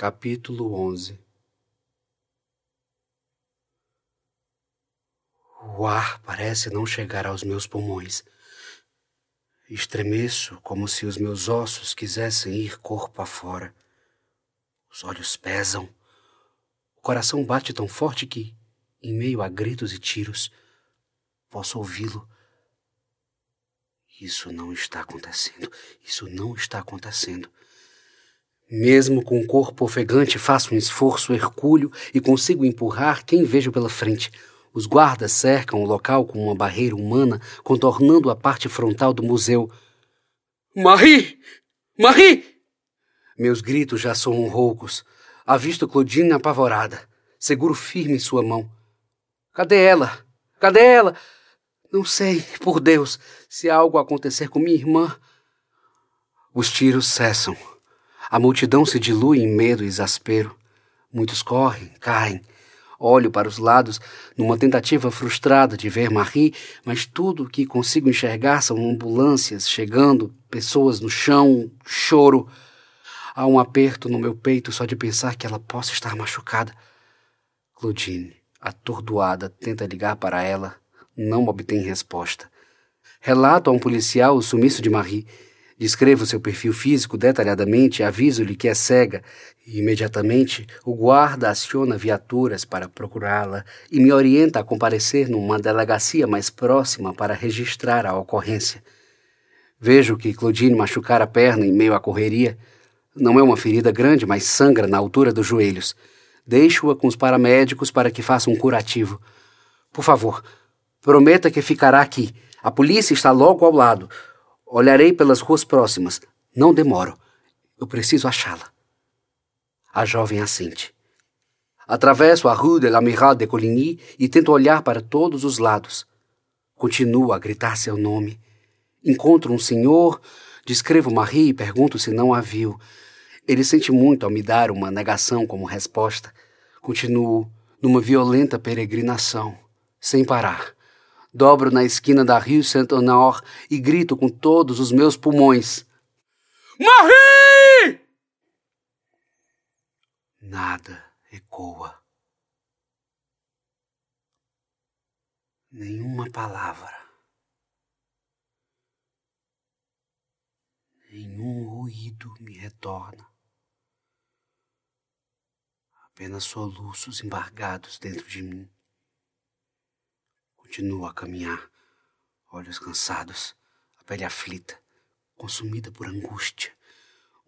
Capítulo 11 O ar parece não chegar aos meus pulmões. Estremeço como se os meus ossos quisessem ir corpo afora. Os olhos pesam. O coração bate tão forte que, em meio a gritos e tiros, posso ouvi-lo. Isso não está acontecendo. Isso não está acontecendo. Mesmo com o corpo ofegante, faço um esforço hercúleo e consigo empurrar quem vejo pela frente. Os guardas cercam o local com uma barreira humana, contornando a parte frontal do museu. Marie! Marie! Meus gritos já soam roucos. Avisto Claudine apavorada. Seguro firme sua mão. Cadê ela? Cadê ela? Não sei, por Deus, se algo acontecer com minha irmã. Os tiros cessam. A multidão se dilui em medo e exaspero. Muitos correm, caem. Olho para os lados numa tentativa frustrada de ver Marie, mas tudo o que consigo enxergar são ambulâncias chegando, pessoas no chão, choro. Há um aperto no meu peito só de pensar que ela possa estar machucada. Claudine, atordoada, tenta ligar para ela, não obtém resposta. Relato a um policial o sumiço de Marie Descrevo seu perfil físico detalhadamente, aviso-lhe que é cega. E, imediatamente, o guarda aciona viaturas para procurá-la e me orienta a comparecer numa delegacia mais próxima para registrar a ocorrência. Vejo que Claudine machucara a perna em meio à correria. Não é uma ferida grande, mas sangra na altura dos joelhos. Deixo-a com os paramédicos para que façam um curativo. Por favor, prometa que ficará aqui. A polícia está logo ao lado. Olharei pelas ruas próximas. Não demoro. Eu preciso achá-la. A jovem assente. Atravesso a rue de l'Amiral de Coligny e tento olhar para todos os lados. Continuo a gritar seu nome. Encontro um senhor, descrevo Marie e pergunto se não a viu. Ele sente muito ao me dar uma negação como resposta. Continuo numa violenta peregrinação, sem parar. Dobro na esquina da Rue Saint-Honor e grito com todos os meus pulmões: Marie! Nada ecoa. Nenhuma palavra. Nenhum ruído me retorna. Apenas soluços embargados dentro de mim. Continuo a caminhar, olhos cansados, a pele aflita, consumida por angústia,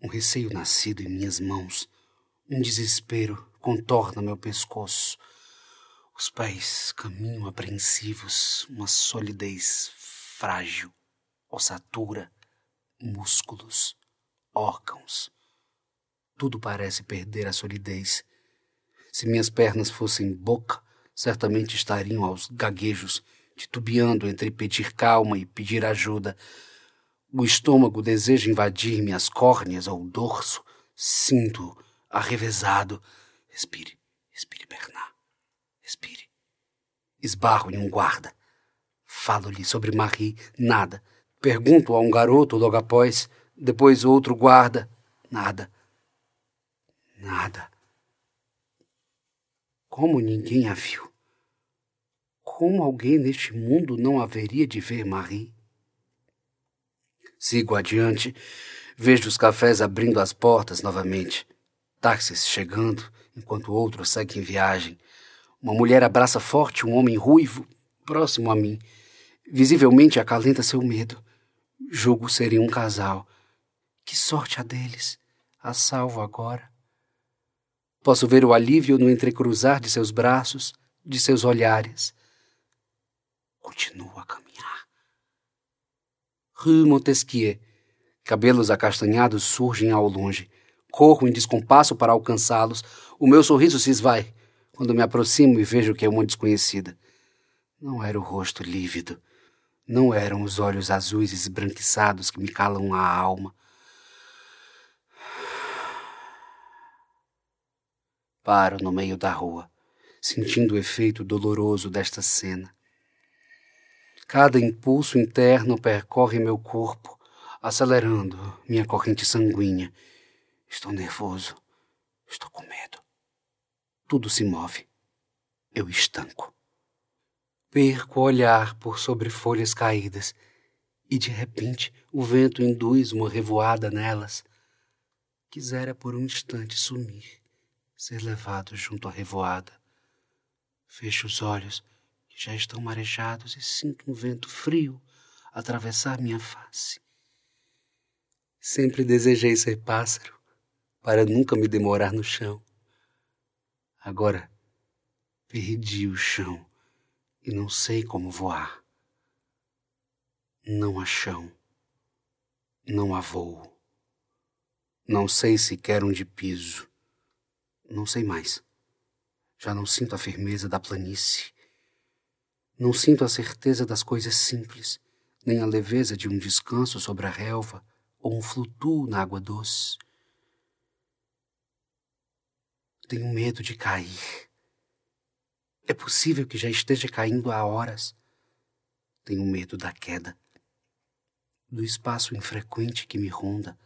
um receio nascido em minhas mãos, um desespero contorna meu pescoço. Os pés caminham apreensivos, uma solidez frágil, ossatura, músculos, órgãos. Tudo parece perder a solidez. Se minhas pernas fossem boca, certamente estariam aos gaguejos, titubeando entre pedir calma e pedir ajuda. O estômago deseja invadir-me as córneas ou o dorso. Sinto arrevezado. Respire, respire, Bernard. Respire. Esbarro em um guarda. Falo-lhe sobre Marie, nada. Pergunto a um garoto logo após, depois outro guarda, nada. Nada. Como ninguém a viu? Como alguém neste mundo não haveria de ver Marie? Sigo adiante, vejo os cafés abrindo as portas novamente, táxis chegando, enquanto outro segue em viagem. Uma mulher abraça forte um homem ruivo, próximo a mim. Visivelmente acalenta seu medo. Julgo serem um casal. Que sorte a deles! A salvo agora. Posso ver o alívio no entrecruzar de seus braços, de seus olhares. Continuo a caminhar. Rue Montesquieu. Cabelos acastanhados surgem ao longe. Corro em descompasso para alcançá-los. O meu sorriso se esvai quando me aproximo e vejo que é uma desconhecida. Não era o rosto lívido. Não eram os olhos azuis esbranquiçados que me calam a alma. Paro no meio da rua, sentindo o efeito doloroso desta cena. Cada impulso interno percorre meu corpo, acelerando minha corrente sanguínea. Estou nervoso. Estou com medo. Tudo se move. Eu estanco. Perco o olhar por sobre folhas caídas e de repente o vento induz uma revoada nelas. Quisera por um instante sumir, ser levado junto à revoada. Fecho os olhos, que já estão marejados, e sinto um vento frio atravessar minha face. Sempre desejei ser pássaro, para nunca me demorar no chão. Agora perdi o chão e não sei como voar. Não há chão, não há voo. Não sei se quero onde piso. Não sei mais. Já não sinto a firmeza da planície. Não sinto a certeza das coisas simples, nem a leveza de um descanso sobre a relva ou um flutuo na água doce. Tenho medo de cair. É possível que já esteja caindo há horas. Tenho medo da queda do espaço infrequente que me ronda.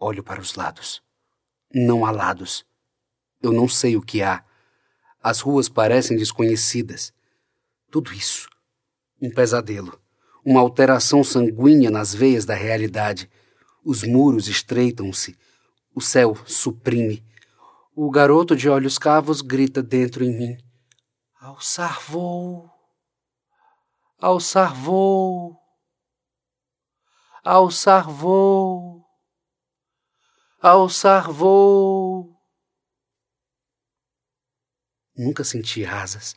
Olho para os lados. Não há lados. Eu não sei o que há. As ruas parecem desconhecidas. Tudo isso. Um pesadelo. Uma alteração sanguínea nas veias da realidade. Os muros estreitam-se. O céu suprime. O garoto de olhos cavos grita dentro em mim: Alçar voo! Alçar voo! alçar voo, alçar voo. Nunca senti asas,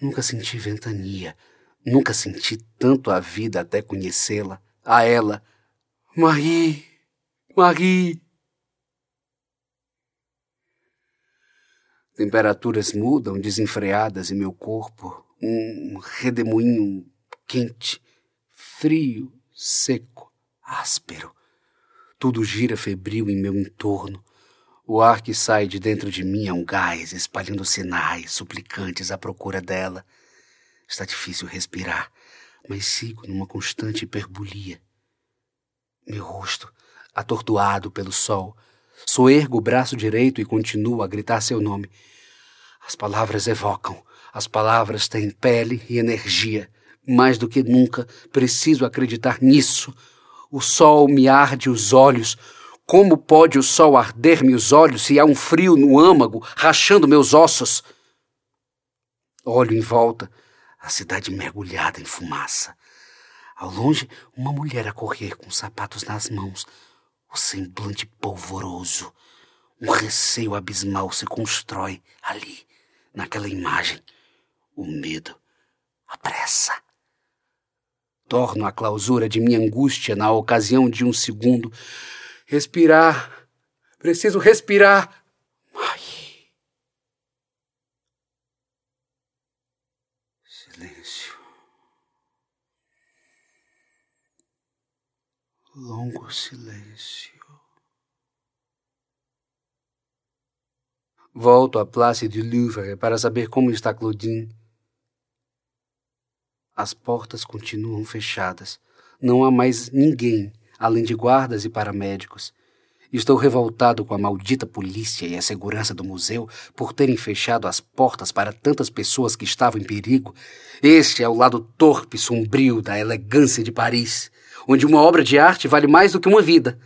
nunca senti ventania, nunca senti tanto a vida até conhecê-la, a ela. Marie, Marie. Temperaturas mudam desenfreadas em meu corpo, um redemoinho quente, frio, seco, áspero. Tudo gira febril em meu entorno. O ar que sai de dentro de mim é um gás, espalhando sinais suplicantes à procura dela. Está difícil respirar, mas sigo numa constante hiperbolia. Meu rosto, atordoado pelo sol, soergo o braço direito e continuo a gritar seu nome. As palavras evocam, as palavras têm pele e energia. Mais do que nunca, preciso acreditar nisso. O sol me arde os olhos. Como pode o sol arder-me os olhos se há um frio no âmago, rachando meus ossos? Olho em volta, a cidade mergulhada em fumaça. Ao longe, uma mulher a correr com sapatos nas mãos, o semblante polvoroso. Um receio abismal se constrói ali, naquela imagem. O medo, a pressa. Torno a clausura de minha angústia na ocasião de um segundo. Respirar. Preciso respirar. Ai. Silêncio. Longo silêncio. Volto à Place du Louvre para saber como está Claudine. As portas continuam fechadas. Não há mais ninguém, além de guardas e paramédicos. Estou revoltado com a maldita polícia e a segurança do museu por terem fechado as portas para tantas pessoas que estavam em perigo. Este é o lado torpe e sombrio da elegância de Paris, onde uma obra de arte vale mais do que uma vida.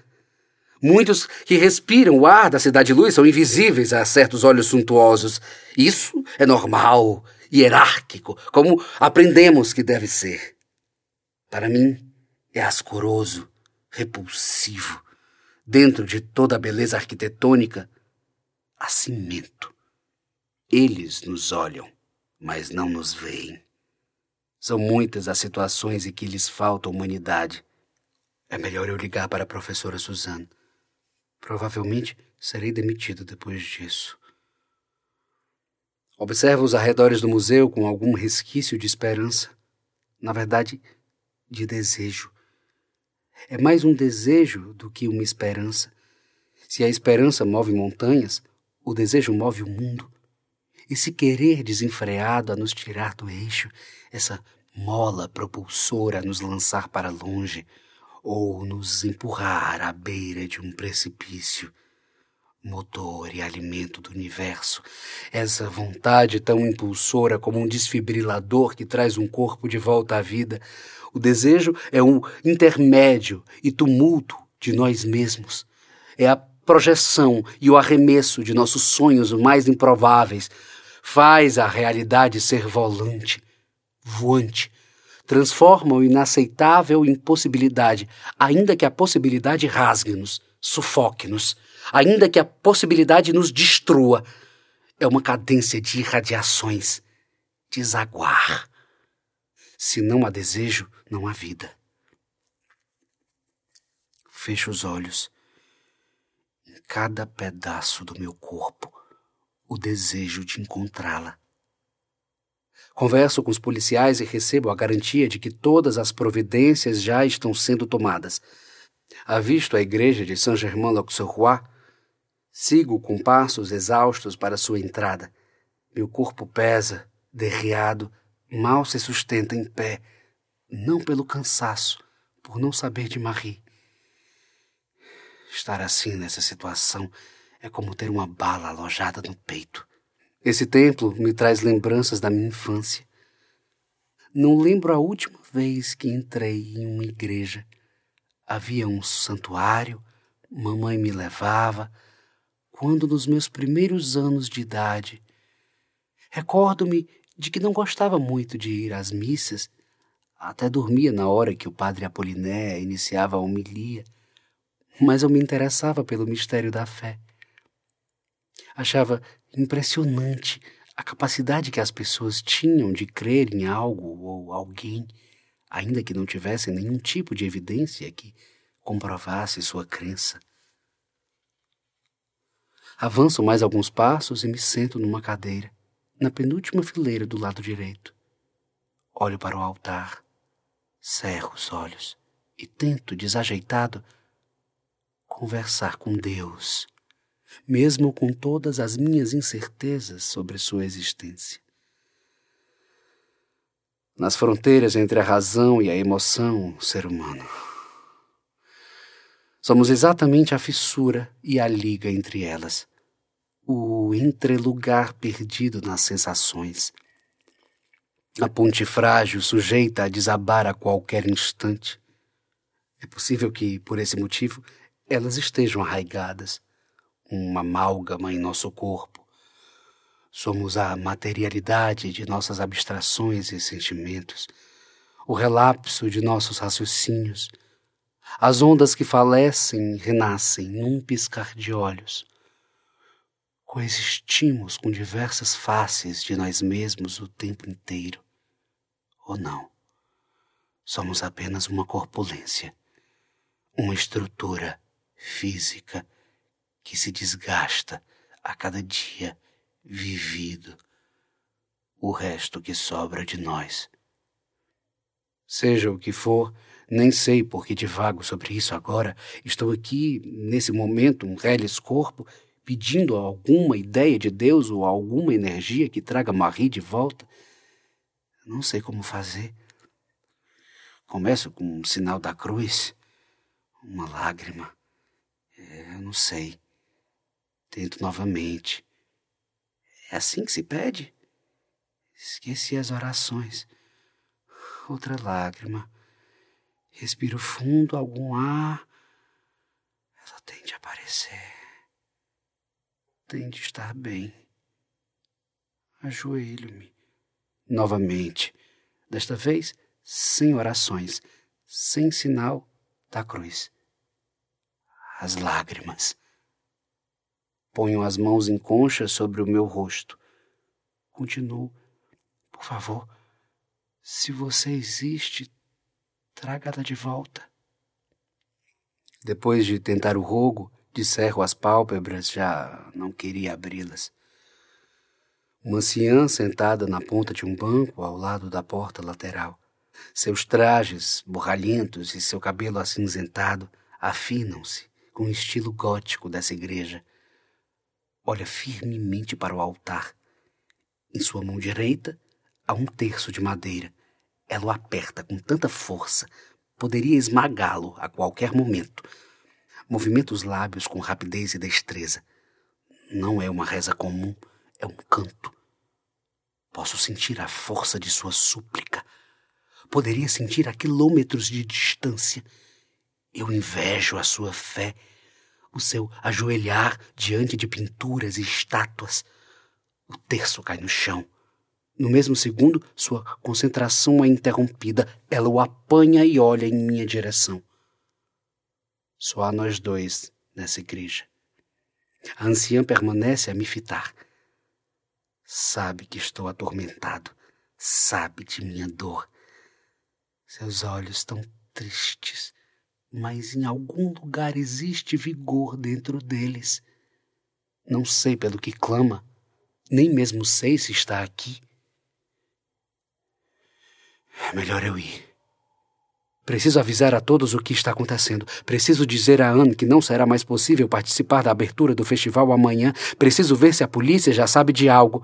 Muitos que respiram o ar da cidade-luz são invisíveis a certos olhos suntuosos. Isso é normal hierárquico, como aprendemos que deve ser. Para mim, é ascoroso, repulsivo. Dentro de toda a beleza arquitetônica, há cimento. Eles nos olham, mas não nos veem. São muitas as situações em que lhes falta humanidade. É melhor eu ligar para a professora Suzanne. Provavelmente serei demitido depois disso. Observa os arredores do museu com algum resquício de esperança. Na verdade, de desejo. É mais um desejo do que uma esperança. Se a esperança move montanhas, o desejo move o mundo. Esse querer desenfreado a nos tirar do eixo, essa mola propulsora a nos lançar para longe ou nos empurrar à beira de um precipício. motor e alimento do universo, essa vontade tão impulsora como um desfibrilador que traz um corpo de volta à vida. O desejo é um intermédio e tumulto de nós mesmos. É a projeção e o arremesso de nossos sonhos mais improváveis. Faz a realidade ser volante, voante. Transforma o inaceitável em possibilidade, ainda que a possibilidade rasgue-nos, sufoque-nos ainda que a possibilidade nos destrua. É uma cadência de irradiações, desaguar. Se não há desejo, não há vida. Fecho os olhos. Em cada pedaço do meu corpo, o desejo de encontrá-la. Converso com os policiais e recebo a garantia de que todas as providências já estão sendo tomadas. Avisto a igreja de Saint-Germain-l'Auxerrois Sigo com passos exaustos para sua entrada. Meu corpo pesa, derriado, mal se sustenta em pé, não pelo cansaço, por não saber de Marie. Estar assim nessa situação é como ter uma bala alojada no peito. Esse templo me traz lembranças da minha infância. Não lembro a última vez que entrei em uma igreja. Havia um santuário, mamãe me levava, quando nos meus primeiros anos de idade. Recordo-me de que não gostava muito de ir às missas, até dormia na hora que o padre Apoliné iniciava a homilia, mas eu me interessava pelo mistério da fé. Achava impressionante a capacidade que as pessoas tinham de crer em algo ou alguém, ainda que não tivessem nenhum tipo de evidência que comprovasse sua crença. Avanço mais alguns passos e me sento numa cadeira, na penúltima fileira do lado direito. Olho para o altar, cerro os olhos e tento, desajeitado, conversar com Deus, mesmo com todas as minhas incertezas sobre sua existência. Nas fronteiras entre a razão e a emoção, ser humano. Somos exatamente a fissura e a liga entre elas o entrelugar perdido nas sensações. A ponte frágil sujeita a desabar a qualquer instante. É possível que, por esse motivo, elas estejam arraigadas, uma amálgama em nosso corpo. Somos a materialidade de nossas abstrações e sentimentos, o relapso de nossos raciocínios, as ondas que falecem renascem num piscar de olhos coexistimos com diversas faces de nós mesmos o tempo inteiro. Ou não? Somos apenas uma corpulência, uma estrutura física que se desgasta a cada dia vivido, o resto que sobra de nós. Seja o que for, nem sei por que divago sobre isso agora. Estou aqui, nesse momento, um reles corpo, pedindo alguma ideia de Deus ou alguma energia que traga Marie de volta. Não sei como fazer. Começo com um sinal da cruz, uma lágrima. É, eu não sei. Tento novamente. É assim que se pede? Esqueci as orações. Outra lágrima. Respiro fundo algum ar. Ela tende a aparecer tem de estar bem. Ajoelho-me novamente, desta vez sem orações, sem sinal da cruz. As lágrimas. Ponho as mãos em concha sobre o meu rosto. Continuo. Por favor, se você existe, traga-la de volta. Depois de tentar o rogo, de cerro as pálpebras, já não queria abri-las. Uma anciã sentada na ponta de um banco ao lado da porta lateral. Seus trajes borralhentos e seu cabelo acinzentado afinam-se com o estilo gótico dessa igreja. Olha firmemente para o altar. Em sua mão direita há um terço de madeira. Ela o aperta com tanta força, poderia esmagá-lo a qualquer momento movimenta os lábios com rapidez e destreza. Não é uma reza comum, é um canto. Posso sentir a força de sua súplica. Poderia sentir a quilômetros de distância. Eu invejo a sua fé, o seu ajoelhar diante de pinturas e estátuas. O terço cai no chão. No mesmo segundo, sua concentração é interrompida. Ela o apanha e olha em minha direção. Só há nós dois nessa igreja. A anciã permanece a me fitar. Sabe que estou atormentado, sabe de minha dor. Seus olhos estão tristes, mas em algum lugar existe vigor dentro deles. Não sei pelo que clama, nem mesmo sei se está aqui. É melhor eu ir. Preciso avisar a todos o que está acontecendo. Preciso dizer a Anne que não será mais possível participar da abertura do festival amanhã. Preciso ver se a polícia já sabe de algo.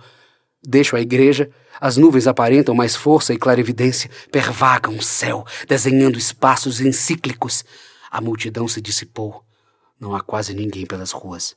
Deixo a igreja. As nuvens aparentam mais força e clarividência. Pervagam o céu, desenhando espaços encíclicos. A multidão se dissipou. Não há quase ninguém pelas ruas.